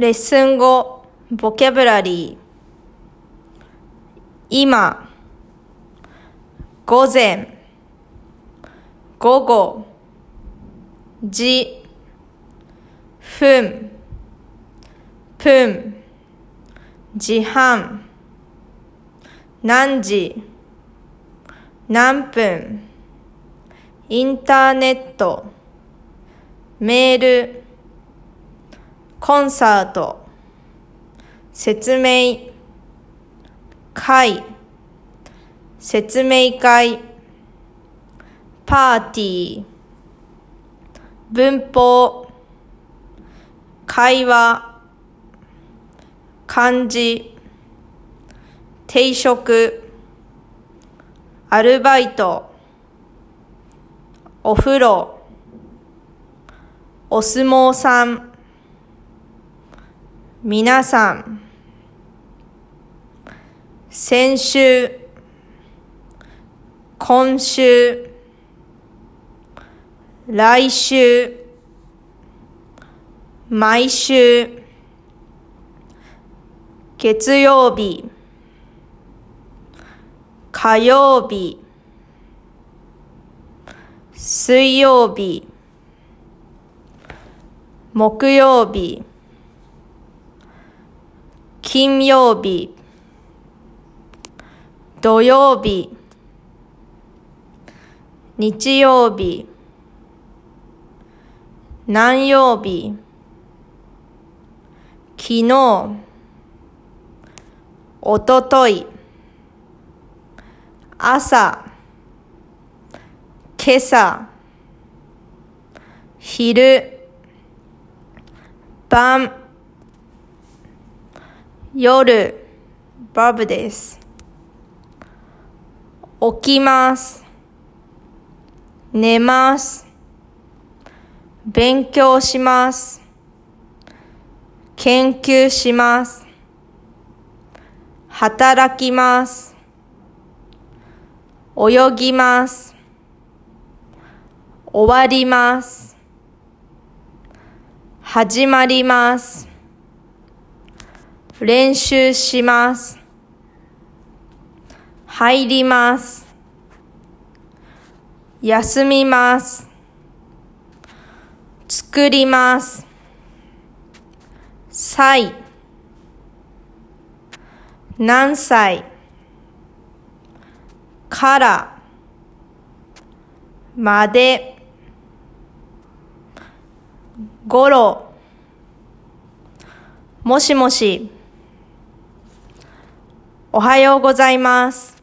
レッスン後、ボキャブラリー。今、午前、午後、じ、ふん、ぷん、時半、何時、何分、インターネット、メール、コンサート、説明、会、説明会、パーティー、文法、会話、漢字、定食、アルバイト、お風呂、お相撲さん、皆さん、先週、今週、来週、毎週、月曜日、火曜日、水曜日、木曜日、金曜日、土曜日、日曜日、何曜日、昨日、おととい、朝、今朝、昼、晩、夜、バブです。起きます。寝ます。勉強します。研究します。働きます。泳ぎます。終わります。始まります。練習します。入ります。休みます。作ります。歳。何歳。から。まで。ごろ。もしもし。おはようございます。